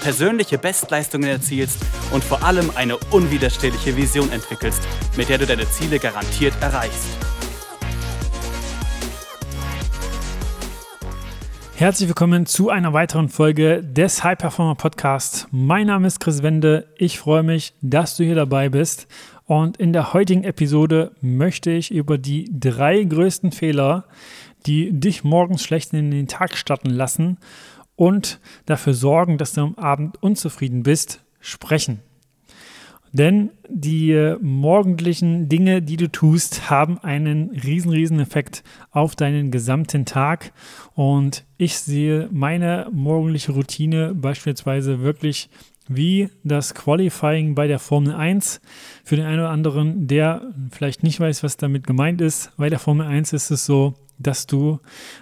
persönliche Bestleistungen erzielst und vor allem eine unwiderstehliche Vision entwickelst, mit der du deine Ziele garantiert erreichst. Herzlich willkommen zu einer weiteren Folge des High Performer Podcast. Mein Name ist Chris Wende. Ich freue mich, dass du hier dabei bist. Und in der heutigen Episode möchte ich über die drei größten Fehler, die dich morgens schlecht in den Tag starten lassen und dafür sorgen, dass du am Abend unzufrieden bist, sprechen. Denn die äh, morgendlichen Dinge, die du tust, haben einen riesen, riesen Effekt auf deinen gesamten Tag. Und ich sehe meine morgendliche Routine beispielsweise wirklich wie das Qualifying bei der Formel 1. Für den einen oder anderen, der vielleicht nicht weiß, was damit gemeint ist, bei der Formel 1 ist es so, dass du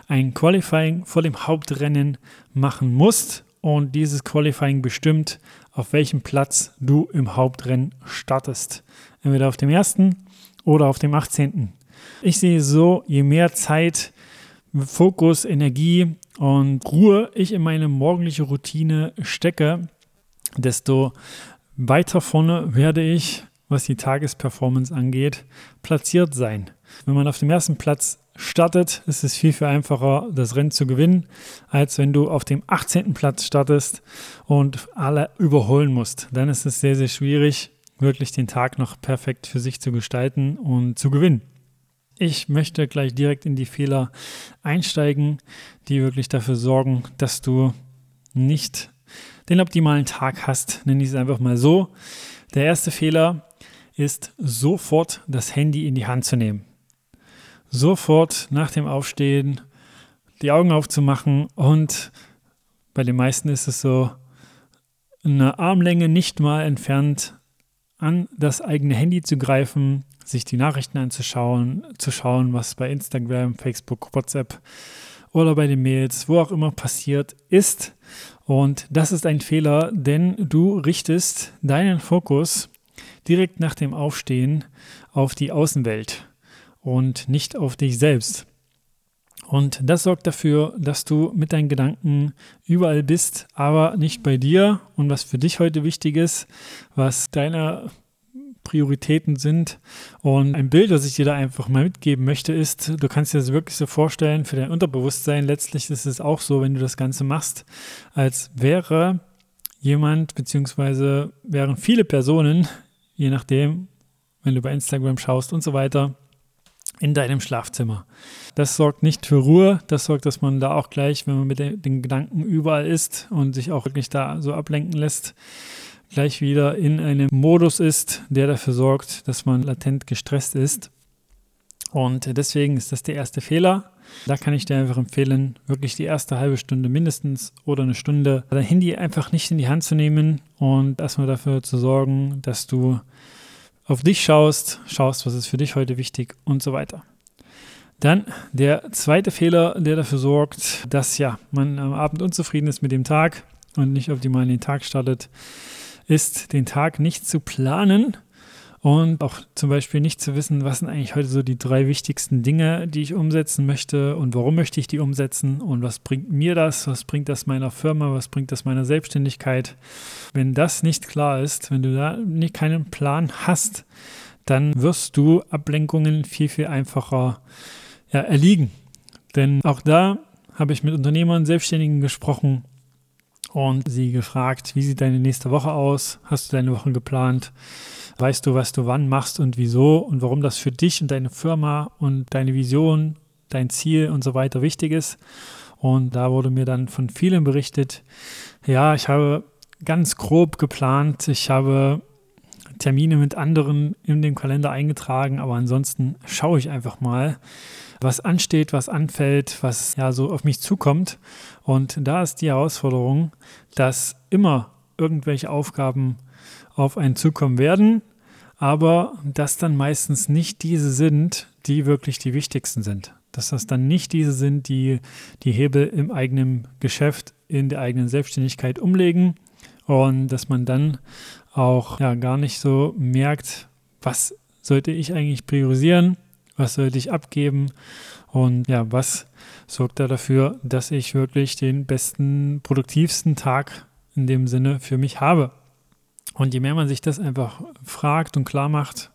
ein Qualifying vor dem Hauptrennen machen musst und dieses Qualifying bestimmt, auf welchem Platz du im Hauptrennen startest. Entweder auf dem ersten oder auf dem 18. Ich sehe so, je mehr Zeit, Fokus, Energie und Ruhe ich in meine morgendliche Routine stecke, desto weiter vorne werde ich, was die Tagesperformance angeht, platziert sein. Wenn man auf dem ersten Platz startet, ist es viel, viel einfacher, das Rennen zu gewinnen, als wenn du auf dem 18. Platz startest und alle überholen musst. Dann ist es sehr, sehr schwierig, wirklich den Tag noch perfekt für sich zu gestalten und zu gewinnen. Ich möchte gleich direkt in die Fehler einsteigen, die wirklich dafür sorgen, dass du nicht den optimalen Tag hast, nenne ich es einfach mal so. Der erste Fehler ist sofort das Handy in die Hand zu nehmen sofort nach dem Aufstehen die Augen aufzumachen und bei den meisten ist es so eine Armlänge nicht mal entfernt an das eigene Handy zu greifen, sich die Nachrichten anzuschauen, zu schauen, was bei Instagram, Facebook, WhatsApp oder bei den Mails, wo auch immer passiert ist. Und das ist ein Fehler, denn du richtest deinen Fokus direkt nach dem Aufstehen auf die Außenwelt und nicht auf dich selbst. Und das sorgt dafür, dass du mit deinen Gedanken überall bist, aber nicht bei dir. Und was für dich heute wichtig ist, was deine Prioritäten sind. Und ein Bild, das ich dir da einfach mal mitgeben möchte, ist, du kannst dir das wirklich so vorstellen, für dein Unterbewusstsein, letztlich ist es auch so, wenn du das Ganze machst, als wäre jemand, beziehungsweise wären viele Personen, je nachdem, wenn du bei Instagram schaust und so weiter, in deinem Schlafzimmer. Das sorgt nicht für Ruhe, das sorgt, dass man da auch gleich, wenn man mit den Gedanken überall ist und sich auch wirklich da so ablenken lässt, gleich wieder in einem Modus ist, der dafür sorgt, dass man latent gestresst ist. Und deswegen ist das der erste Fehler. Da kann ich dir einfach empfehlen, wirklich die erste halbe Stunde mindestens oder eine Stunde dein Handy einfach nicht in die Hand zu nehmen und erstmal dafür zu sorgen, dass du auf dich schaust, schaust, was ist für dich heute wichtig und so weiter. Dann der zweite Fehler, der dafür sorgt, dass ja man am Abend unzufrieden ist mit dem Tag und nicht optimal den Tag startet, ist den Tag nicht zu planen und auch zum Beispiel nicht zu wissen, was sind eigentlich heute so die drei wichtigsten Dinge, die ich umsetzen möchte und warum möchte ich die umsetzen und was bringt mir das, was bringt das meiner Firma, was bringt das meiner Selbstständigkeit. Wenn das nicht klar ist, wenn du da nicht keinen Plan hast, dann wirst du Ablenkungen viel, viel einfacher ja, erliegen. Denn auch da habe ich mit Unternehmern, Selbstständigen gesprochen und sie gefragt, wie sieht deine nächste Woche aus? Hast du deine Wochen geplant? weißt du, was du wann machst und wieso und warum das für dich und deine Firma und deine Vision, dein Ziel und so weiter wichtig ist. Und da wurde mir dann von vielen berichtet, ja, ich habe ganz grob geplant, ich habe Termine mit anderen in den Kalender eingetragen, aber ansonsten schaue ich einfach mal, was ansteht, was anfällt, was ja so auf mich zukommt. Und da ist die Herausforderung, dass immer irgendwelche Aufgaben auf einen zukommen werden. aber dass dann meistens nicht diese sind, die wirklich die wichtigsten sind. Dass das dann nicht diese sind, die die Hebel im eigenen Geschäft, in der eigenen Selbstständigkeit umlegen und dass man dann auch ja, gar nicht so merkt, was sollte ich eigentlich priorisieren, was sollte ich abgeben und ja, was sorgt da dafür, dass ich wirklich den besten, produktivsten Tag in dem Sinne für mich habe. Und je mehr man sich das einfach fragt und klar macht,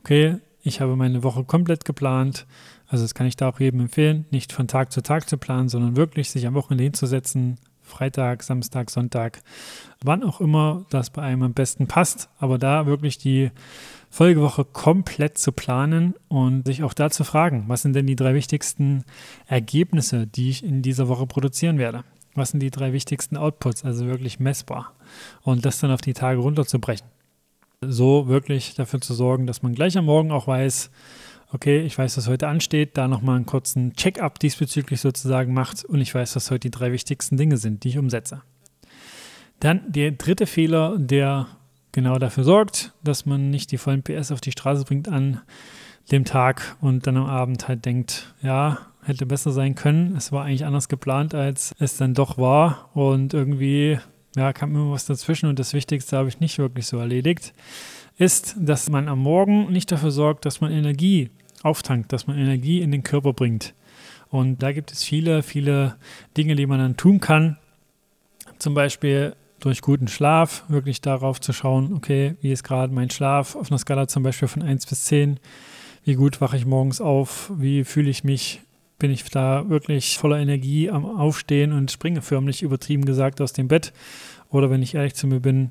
okay, ich habe meine Woche komplett geplant, also das kann ich da auch jedem empfehlen, nicht von Tag zu Tag zu planen, sondern wirklich sich am Wochenende hinzusetzen, Freitag, Samstag, Sonntag, wann auch immer das bei einem am besten passt, aber da wirklich die Folgewoche komplett zu planen und sich auch da zu fragen, was sind denn die drei wichtigsten Ergebnisse, die ich in dieser Woche produzieren werde? Was sind die drei wichtigsten Outputs, also wirklich messbar? Und das dann auf die Tage runterzubrechen. So wirklich dafür zu sorgen, dass man gleich am Morgen auch weiß, okay, ich weiß, was heute ansteht, da nochmal einen kurzen Check-up diesbezüglich sozusagen macht und ich weiß, was heute die drei wichtigsten Dinge sind, die ich umsetze. Dann der dritte Fehler, der genau dafür sorgt, dass man nicht die vollen PS auf die Straße bringt an dem Tag und dann am Abend halt denkt, ja, hätte besser sein können. Es war eigentlich anders geplant, als es dann doch war und irgendwie ja, kam immer was dazwischen und das Wichtigste habe ich nicht wirklich so erledigt, ist, dass man am Morgen nicht dafür sorgt, dass man Energie auftankt, dass man Energie in den Körper bringt. Und da gibt es viele, viele Dinge, die man dann tun kann. Zum Beispiel durch guten Schlaf, wirklich darauf zu schauen, okay, wie ist gerade mein Schlaf auf einer Skala zum Beispiel von 1 bis 10. Wie gut wache ich morgens auf? Wie fühle ich mich? Bin ich da wirklich voller Energie am Aufstehen und springe förmlich übertrieben gesagt aus dem Bett? Oder wenn ich ehrlich zu mir bin,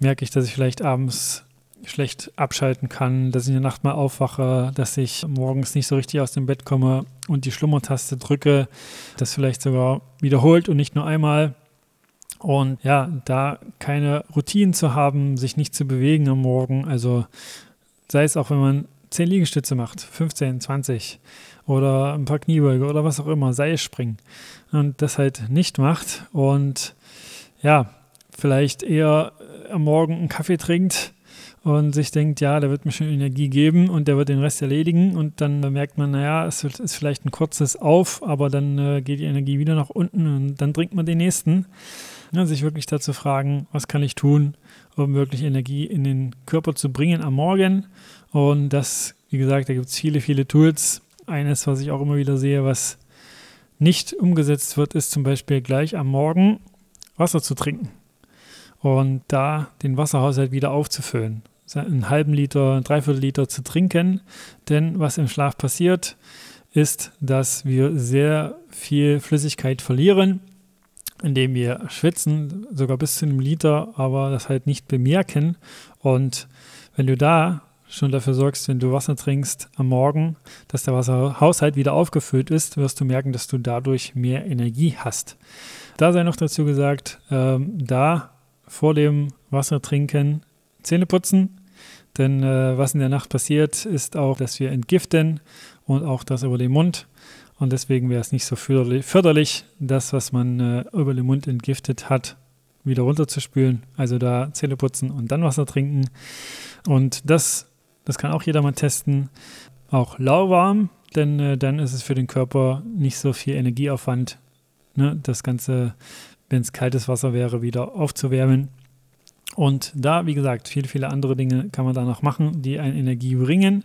merke ich, dass ich vielleicht abends schlecht abschalten kann, dass ich in der Nacht mal aufwache, dass ich morgens nicht so richtig aus dem Bett komme und die Schlummertaste drücke, das vielleicht sogar wiederholt und nicht nur einmal. Und ja, da keine Routinen zu haben, sich nicht zu bewegen am Morgen, also sei es auch, wenn man 10 Liegestütze macht, 15, 20 oder ein paar Kniebeuge oder was auch immer, Seil springen und das halt nicht macht und ja, vielleicht eher am Morgen einen Kaffee trinkt und sich denkt, ja, der wird mir schon Energie geben und der wird den Rest erledigen und dann merkt man, naja, es ist vielleicht ein kurzes Auf, aber dann äh, geht die Energie wieder nach unten und dann trinkt man den nächsten. Ja, sich wirklich dazu fragen, was kann ich tun, um wirklich Energie in den Körper zu bringen am Morgen und das, wie gesagt, da gibt es viele, viele Tools. Eines, was ich auch immer wieder sehe, was nicht umgesetzt wird, ist zum Beispiel gleich am Morgen Wasser zu trinken und da den Wasserhaushalt wieder aufzufüllen einen halben Liter, ein Dreiviertel Liter zu trinken. Denn was im Schlaf passiert, ist, dass wir sehr viel Flüssigkeit verlieren, indem wir schwitzen, sogar bis zu einem Liter, aber das halt nicht bemerken. Und wenn du da schon dafür sorgst, wenn du Wasser trinkst am Morgen, dass der Wasserhaushalt wieder aufgefüllt ist, wirst du merken, dass du dadurch mehr Energie hast. Da sei noch dazu gesagt, ähm, da vor dem Wasser trinken Zähne putzen. Denn äh, was in der Nacht passiert, ist auch, dass wir entgiften und auch das über den Mund. Und deswegen wäre es nicht so förderlich, das, was man äh, über den Mund entgiftet hat, wieder runterzuspülen. Also da Zähne putzen und dann Wasser trinken. Und das, das kann auch jeder mal testen. Auch lauwarm, denn äh, dann ist es für den Körper nicht so viel Energieaufwand, ne, das Ganze, wenn es kaltes Wasser wäre, wieder aufzuwärmen. Und da, wie gesagt, viele, viele andere Dinge kann man da noch machen, die eine Energie bringen.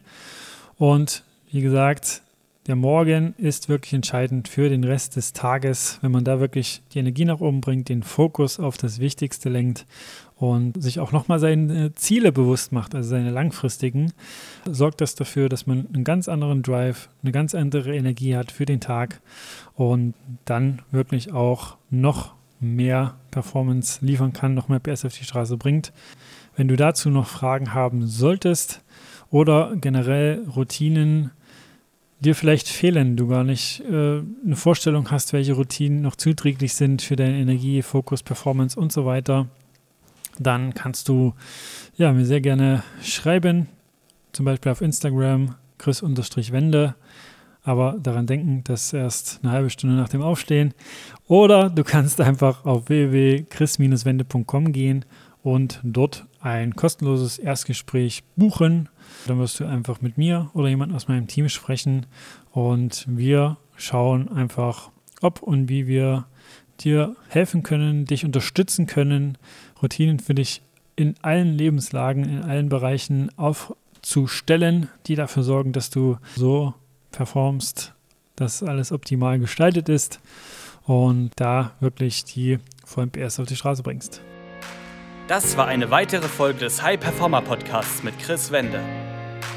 Und wie gesagt, der Morgen ist wirklich entscheidend für den Rest des Tages, wenn man da wirklich die Energie nach oben bringt, den Fokus auf das Wichtigste lenkt und sich auch nochmal seine Ziele bewusst macht, also seine langfristigen, sorgt das dafür, dass man einen ganz anderen Drive, eine ganz andere Energie hat für den Tag und dann wirklich auch noch mehr Performance liefern kann, noch mehr PS auf die Straße bringt. Wenn du dazu noch Fragen haben solltest oder generell Routinen dir vielleicht fehlen, du gar nicht äh, eine Vorstellung hast, welche Routinen noch zuträglich sind für deine Energie, Fokus, Performance und so weiter, dann kannst du ja, mir sehr gerne schreiben, zum Beispiel auf Instagram, chris-wende aber daran denken, dass erst eine halbe Stunde nach dem Aufstehen. Oder du kannst einfach auf www.chris-wende.com gehen und dort ein kostenloses Erstgespräch buchen. Dann wirst du einfach mit mir oder jemand aus meinem Team sprechen und wir schauen einfach, ob und wie wir dir helfen können, dich unterstützen können, Routinen für dich in allen Lebenslagen, in allen Bereichen aufzustellen, die dafür sorgen, dass du so performst, dass alles optimal gestaltet ist und da wirklich die VMPS auf die Straße bringst. Das war eine weitere Folge des High Performer Podcasts mit Chris Wende.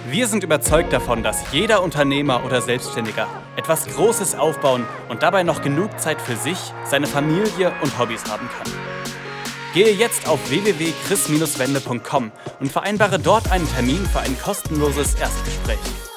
Wir sind überzeugt davon, dass jeder Unternehmer oder Selbstständiger etwas Großes aufbauen und dabei noch genug Zeit für sich, seine Familie und Hobbys haben kann. Gehe jetzt auf www.chris-wende.com und vereinbare dort einen Termin für ein kostenloses Erstgespräch.